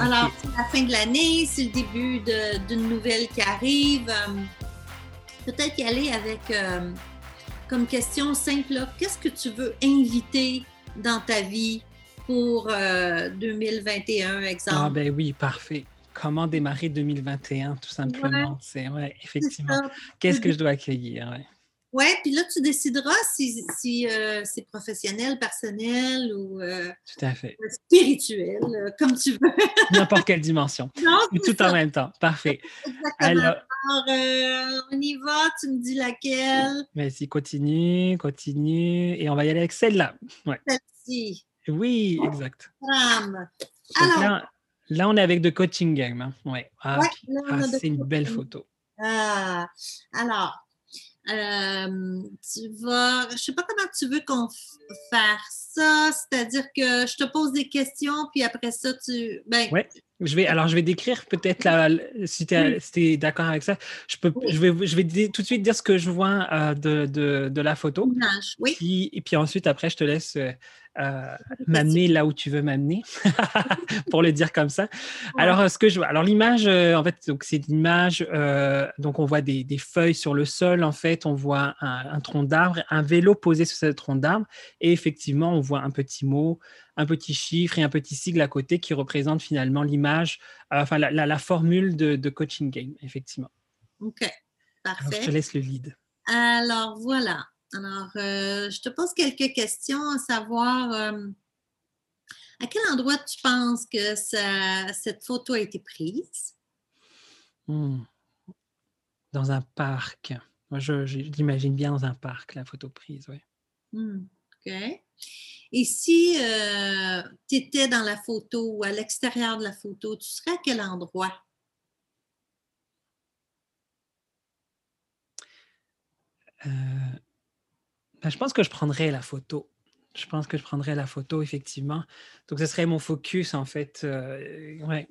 Alors, c'est la fin de l'année, c'est le début d'une nouvelle qui arrive. Euh, peut-être y aller avec, euh, comme question simple, qu'est-ce que tu veux inviter dans ta vie pour 2021, exemple? Ah ben oui, parfait. Comment démarrer 2021, tout simplement? C'est ouais, effectivement. Qu'est-ce que je dois accueillir? Ouais? Oui, puis là, tu décideras si, si euh, c'est professionnel, personnel ou euh, Tout à fait. spirituel, euh, comme tu veux. N'importe quelle dimension. Non, tout en même temps. Parfait. Exactement. Alors, on y va, tu me dis laquelle? Vas-y, continue, continue. Et on va y aller avec celle-là. Ouais. Celle-ci. Oui, exact. Alors, là, on est avec de coaching game. Hein. Ouais. Ah, ah c'est une belle photo. Ah, alors, euh, tu vas, je sais pas comment tu veux qu'on fasse ça, c'est-à-dire que je te pose des questions, puis après ça, tu. Ben, ouais. Je vais, alors, je vais décrire peut-être si tu es, d'accord avec ça. Je, peux, je vais, je vais tout de suite dire ce que je vois euh, de, de, de, la photo. Oui. et puis ensuite, après, je te laisse euh, m'amener là où tu veux m'amener, pour le dire comme ça. Alors, euh, ce que je vois, alors l'image, euh, en fait, donc c'est une image, donc on voit des, des, feuilles sur le sol, en fait, on voit un, tronc d'arbre, un vélo posé sur ce tronc d'arbre, et effectivement, on voit un petit mot, un petit chiffre et un petit sigle à côté qui représente finalement l'image, enfin la, la, formule de, de, coaching game, effectivement. Ok, parfait. je te laisse le lead. Alors voilà. Alors, euh, je te pose quelques questions à savoir euh, à quel endroit tu penses que cette photo a été prise? Hmm. Dans un parc. Moi, je, l'imagine bien dans un parc, la photo prise, oui. Hmm, OK. Et si euh, tu étais dans la photo ou à l'extérieur de la photo, tu serais à quel endroit? Ben, je pense que je prendrais la photo. Je pense que je prendrais la photo, effectivement. Donc, ce serait mon focus, en fait. Euh, ouais.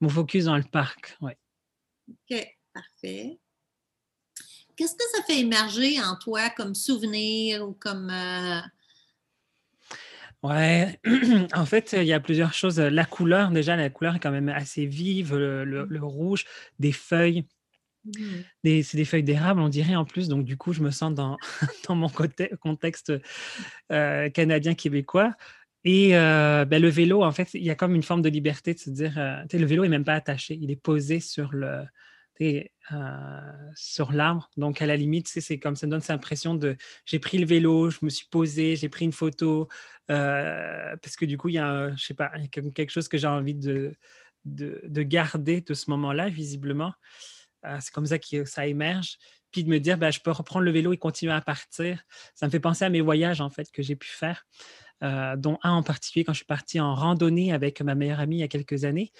Mon focus dans le parc. Ouais. OK, parfait. Qu'est-ce que ça fait émerger en toi comme souvenir ou comme. Euh... Ouais, en fait, il y a plusieurs choses. La couleur, déjà, la couleur est quand même assez vive, le rouge, des feuilles. Mmh. C'est des feuilles d'érable, on dirait en plus. Donc, du coup, je me sens dans, mon contexte euh, canadien-québécois. Et euh, ben, le vélo, en fait, il y a comme une forme de liberté de se dire, euh, le vélo n'est même pas attaché, il est posé sur l'arbre. Donc, à la limite, c'est comme ça me donne cette impression de j'ai pris le vélo, je me suis posé, j'ai pris une photo, parce que du coup, il y a, je sais pas, quelque chose que j'ai envie de, garder de ce moment-là, visiblement. Ah, c'est comme ça que ça émerge. Puis de me dire, ben, je peux reprendre le vélo et continuer à partir. Ça me fait penser à mes voyages, en fait, que j'ai pu faire, euh, dont un en particulier quand je suis partie en randonnée avec ma meilleure amie il y a quelques années,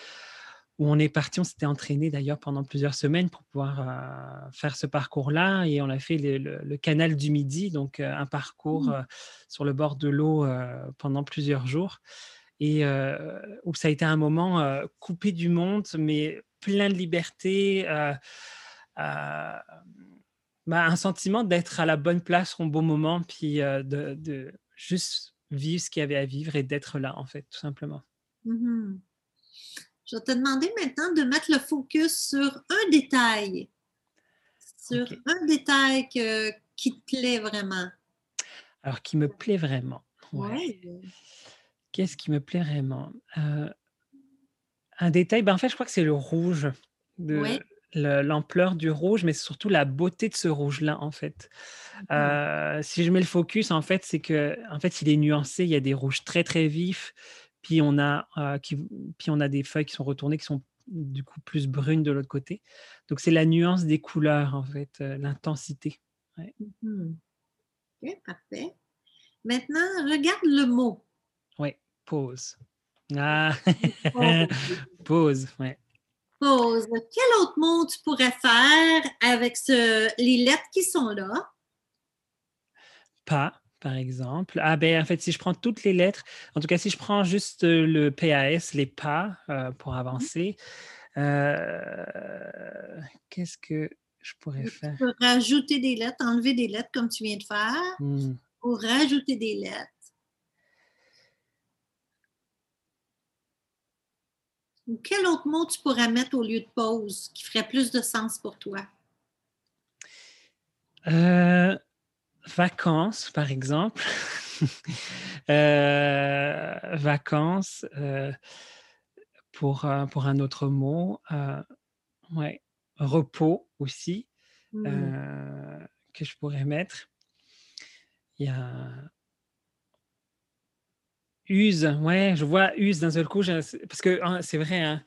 où on est parti, on s'était entraîné d'ailleurs pendant plusieurs semaines pour pouvoir euh, faire ce parcours-là. Et on a fait le, canal du Midi, donc euh, un parcours mmh. sur le bord de l'eau pendant plusieurs jours. Et où ça a été un moment coupé du monde, mais plein de liberté, euh, euh, bah, un sentiment d'être à la bonne place au bon moment, puis euh, de, juste vivre ce qu'il y avait à vivre et d'être là, en fait, tout simplement. Mmh Je vais te demander maintenant de mettre le focus sur un détail, sur un détail qui te plaît vraiment. Alors, qui me plaît vraiment. Ouais. Qu'est-ce qui me plaît vraiment? Un détail, ben en fait, je crois que c'est le rouge, l'ampleur du rouge, mais surtout la beauté de ce rouge-là, en fait. Mmh. Euh, si je mets le focus, en fait, c'est que, en fait, il est nuancé. Il y a des rouges très très vifs, puis on a, euh, qui, puis on a des feuilles qui sont retournées, qui sont du coup plus brunes de l'autre côté. Donc c'est la nuance des couleurs, en fait, euh, l'intensité. Mmh ok, parfait. Maintenant, regarde le mot. Oui, pause. Ah, pause, ouais. Pause. Quel autre mot tu pourrais faire avec ce, les lettres qui sont là? Pas, par exemple. Ah ben, en fait, si je prends toutes les lettres, en tout cas, si je prends juste le PAS, les pas euh, pour avancer, euh, qu'est-ce que je pourrais faire? Tu peux rajouter des lettres, enlever des lettres comme tu viens de faire, hmm. ou rajouter des lettres. Ou quel autre mot tu pourrais mettre au lieu de pause qui ferait plus de sens pour toi? Euh, vacances, par exemple. Euh, vacances, euh, pour, pour un autre mot. ouais. Repos aussi, mmh. que je pourrais mettre. Il y a use, ouais, je vois use d'un seul coup, parce que hein, c'est vrai, hein,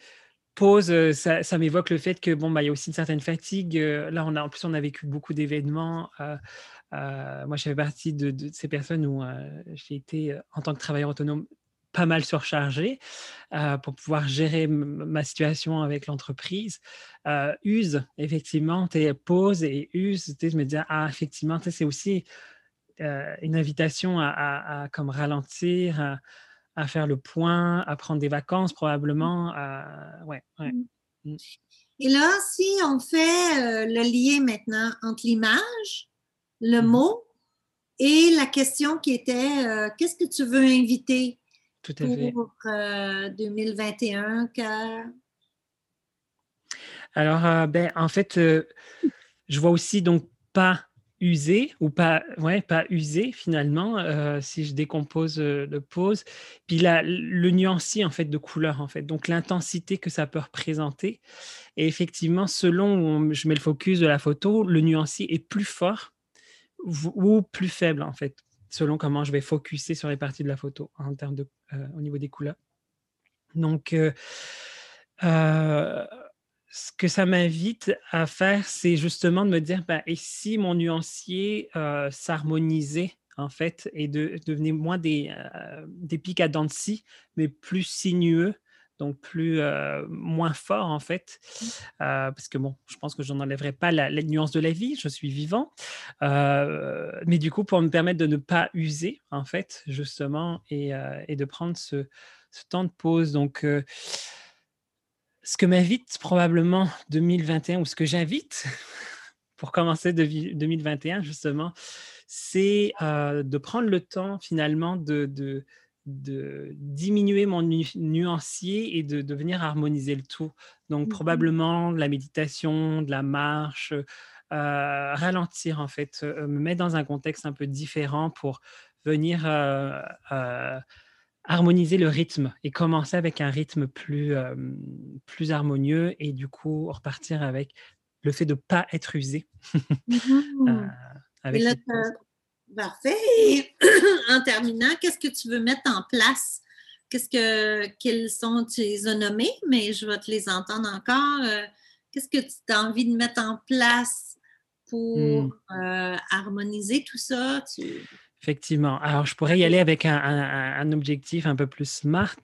pause, euh, ça, m'évoque le fait que bon, bah, il y a aussi une certaine fatigue. Euh, là, en plus, on a vécu beaucoup d'événements. Euh, moi, je partie de, ces personnes où j'ai été, en tant que travailleur autonome, pas mal surchargé pour pouvoir gérer ma situation avec l'entreprise. use, effectivement, tu pause et use, je me dis, ah, effectivement, c'est aussi une invitation à, comme ralentir, à, faire le point, à prendre des vacances probablement. ouais, ouais. Mmh. Mmh. Et là, si on fait le lien maintenant entre l'image, le mmh mot et la question qui était qu'est-ce que tu veux inviter Tout à pour 2021 Alors, ben, en fait, je vois aussi donc pas usé ou pas, ouais, pas usé finalement, euh, si je décompose euh, le pose. Puis la, le nuancier en fait de couleur en fait, donc l'intensité que ça peut représenter. Et effectivement, selon où je mets le focus de la photo, le nuancier est plus fort ou, plus faible en fait, selon comment je vais focuser sur les parties de la photo en termes de, euh, au niveau des couleurs. Donc ce que ça m'invite à faire, c'est justement de me dire, ben, et si mon nuancier euh, s'harmonisait en fait et de, devenait moins des, euh, des pics à dents de scie, mais plus sinueux, donc plus euh, moins fort en fait, mmh. parce que bon, je pense que je n'enlèverai pas la, nuance de la vie, je suis vivant, mais du coup pour me permettre de ne pas user en fait justement et, et de prendre ce, ce, temps de pause. Donc ce que m'invite probablement 2021, ou ce que j'invite pour commencer 2021, justement, c'est euh, de prendre le temps finalement de, de, diminuer mon nuancier et de, venir harmoniser le tout. Donc, mmh probablement de la méditation, de la marche, euh, ralentir en fait, euh, me mettre dans un contexte un peu différent pour venir harmoniser le rythme et commencer avec un rythme plus, plus harmonieux et du coup repartir avec le fait de ne pas être usé. Mmh euh, parfait. en terminant, qu'est-ce que tu veux mettre en place? Qu'est-ce que, quels sont, tu les as nommés, mais je vais te les entendre encore. Euh, qu'est-ce que tu as envie de mettre en place pour mmh. euh, harmoniser tout ça? Effectivement. Alors, je pourrais y aller avec un, objectif un peu plus smart.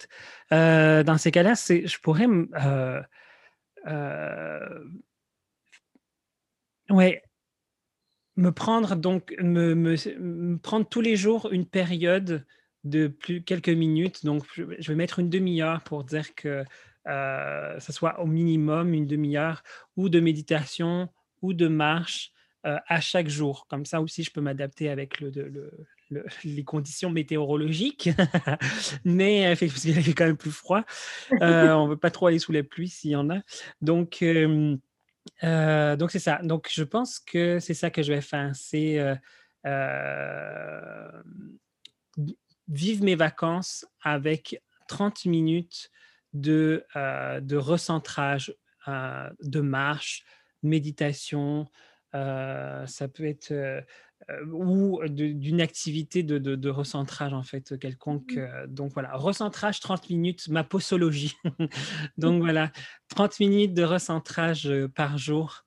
Euh, dans ces cas-là, je pourrais euh, euh, ouais, me prendre donc me, prendre tous les jours une période de plus quelques minutes. Donc, je, vais mettre une demi-heure pour dire que ce soit au minimum une demi-heure ou de méditation ou de marche euh, à chaque jour. Comme ça aussi, je peux m'adapter avec le, les conditions météorologiques. Mais euh, parce qu'il fait quand même plus froid. Euh, on ne veut pas trop aller sous la pluie s'il y en a. Donc, donc c'est ça. Donc, je pense que c'est ça que je vais faire. C'est vivre mes vacances avec 30 minutes de, de recentrage, de marche, méditation, euh, ça peut être euh, euh, ou d'une activité de, de, recentrage en fait quelconque. Mmh. donc voilà, recentrage 30 minutes, ma posologie. donc voilà, 30 minutes de recentrage par jour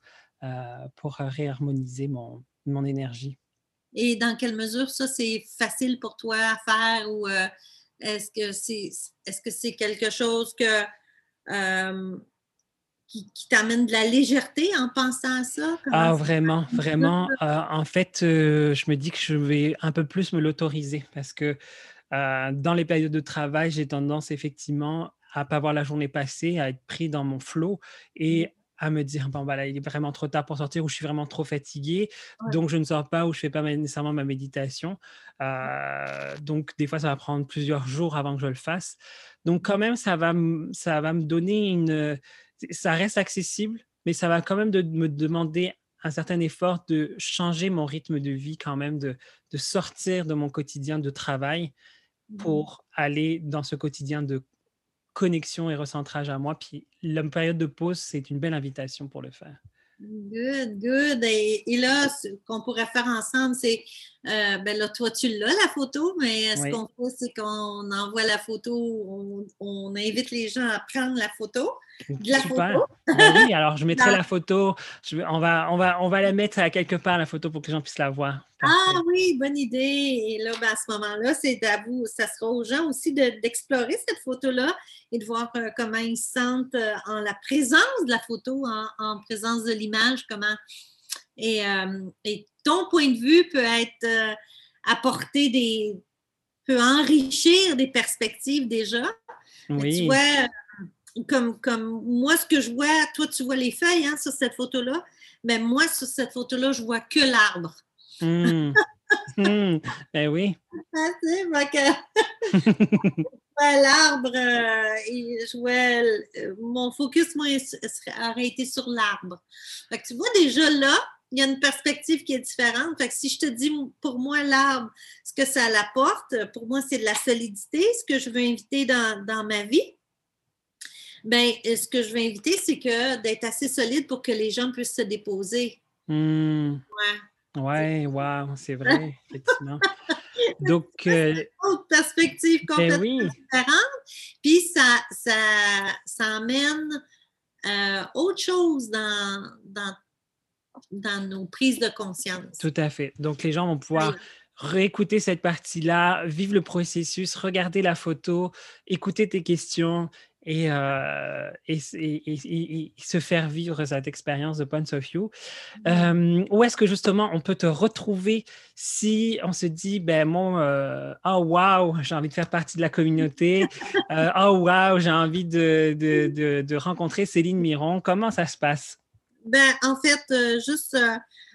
pour réharmoniser mon, mon énergie. Et dans quelle mesure ça c'est facile pour toi à faire ou est-ce que c'est est-ce que c'est quelque chose que qui, t'amène de la légèreté en pensant à ça? ah, vraiment, vraiment. Euh, en fait, euh, je me dis que je vais un peu plus me l'autoriser parce que euh, dans les périodes de travail, j'ai tendance effectivement à pas voir la journée passer, à être pris dans mon flot et mmh. à me dire bon voilà il est vraiment trop tard pour sortir ou je suis vraiment trop fatigué donc je ne sors pas ou je fais pas nécessairement ma méditation donc des fois ça va prendre plusieurs jours avant que je le fasse donc quand même ça va ça va me donner une ça reste accessible, mais ça va quand même de me demander un certain effort de changer mon rythme de vie quand même, de, de sortir de mon quotidien de travail Mmh. pour aller dans ce quotidien de connexion et recentrage à moi. Puis la période de pause, c'est une belle invitation pour le faire. Good, good. Et, là, ce qu'on pourrait faire ensemble, c'est, euh, ben là, toi, tu l'as, la photo, mais ce qu'on fait, c'est qu'on envoie la photo, on, invite les gens à prendre la photo. De la Super. Ben oui, alors je mettrai la photo. on, va, on, va, on va la mettre à quelque part, la photo, pour que les gens puissent la voir. Ah oui, bonne idée. Et là, ben, à ce moment-là, c'est à vous, ça sera aux gens aussi d'explorer cette photo-là et de voir euh, comment ils se sentent euh, en la présence de la photo, en, présence de l'image, comment. Et, euh, et, ton point de vue peut être apporté des. peut enrichir des perspectives déjà. Oui. Tu vois, comme, comme moi, ce que je vois, toi, tu vois les feuilles hein, sur cette photo-là, mais moi, sur cette photo-là, je vois que l'arbre. Mmh. Mmh. Ben oui. Ah, l'arbre, euh, je vois, euh, mon focus moi, aurait été sur l'arbre. tu vois déjà là, il y a une perspective qui est différente. Fait que si je te dis pour moi l'arbre, ce que ça l'apporte, pour moi c'est de la solidité, ce que je veux inviter dans, dans ma vie. Ben, ce que je veux inviter, c'est que d'être assez solide pour que les gens puissent se déposer. Mmh. Ouais. Oui, wow, c'est vrai, effectivement. Donc, euh, une autre perspective ben complètement différente. Puis ça, ça, ça amène euh, autre chose dans, dans, dans, nos prises de conscience. Tout à fait. Donc, les gens vont pouvoir réécouter cette partie-là, vivre le processus, regarder la photo, écouter tes questions et, euh, et, se faire vivre cette expérience de Points of You. Mmh. où est-ce que justement on peut te retrouver si on se dit, ben moi, euh, oh wow, j'ai envie de faire partie de la communauté, euh, oh wow, j'ai envie de, de, de, de, rencontrer Céline Miron, comment ça se passe? Ben, en fait, euh, juste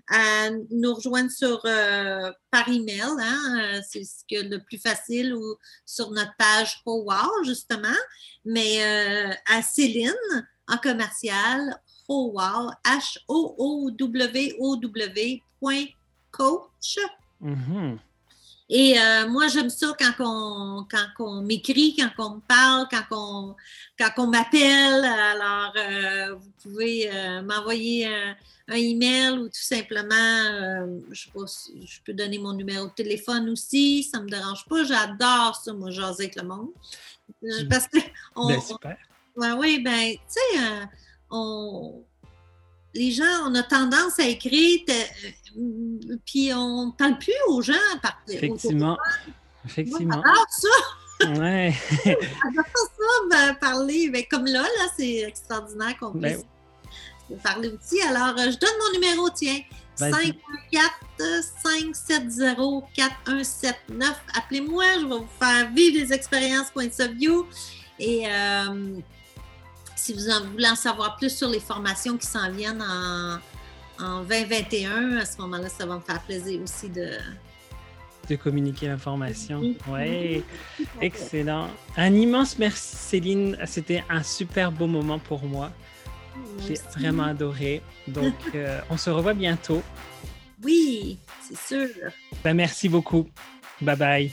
à nous rejoindre sur, euh, par email. Hein, euh, c'est ce que le plus facile ou sur notre page Howard, justement. Mais euh, à Céline, en commercial, Howard, H-O-O-W-O-W, coach. Mm-hmm. Et moi, j'aime ça quand on, quand on m'écrit, quand on me parle, quand on, quand on m'appelle. Alors, vous pouvez m'envoyer un, un email ou tout simplement, euh, je, sais pas, je peux donner mon numéro de téléphone aussi, ça ne me dérange pas. J'adore ça, moi, jaser avec le monde. Euh, parce que on, ben, super. oui, ben, tu sais, euh, on, les gens, on a tendance à écrire, puis on ne parle plus aux gens. Par, Effectivement. Effectivement. j'adore ça. Ouais. j'adore ça, parler. Mais comme là, là, c'est extraordinaire qu'on ben puisse parler aussi. Alors, euh, je donne mon numéro, tiens. 514-570-4179. Appelez-moi, je vais vous faire vivre des expériences Points of View. Et euh, si vous en voulez en savoir plus sur les formations qui s'en viennent en, en 2021, à ce moment-là, ça va me faire plaisir aussi de, de communiquer l'information. Oui, excellent. Un immense merci Céline, c'était un super beau moment pour moi. J'ai vraiment adoré. Donc, euh, on se revoit bientôt. Oui, c'est sûr. Ben, merci beaucoup. Bye bye.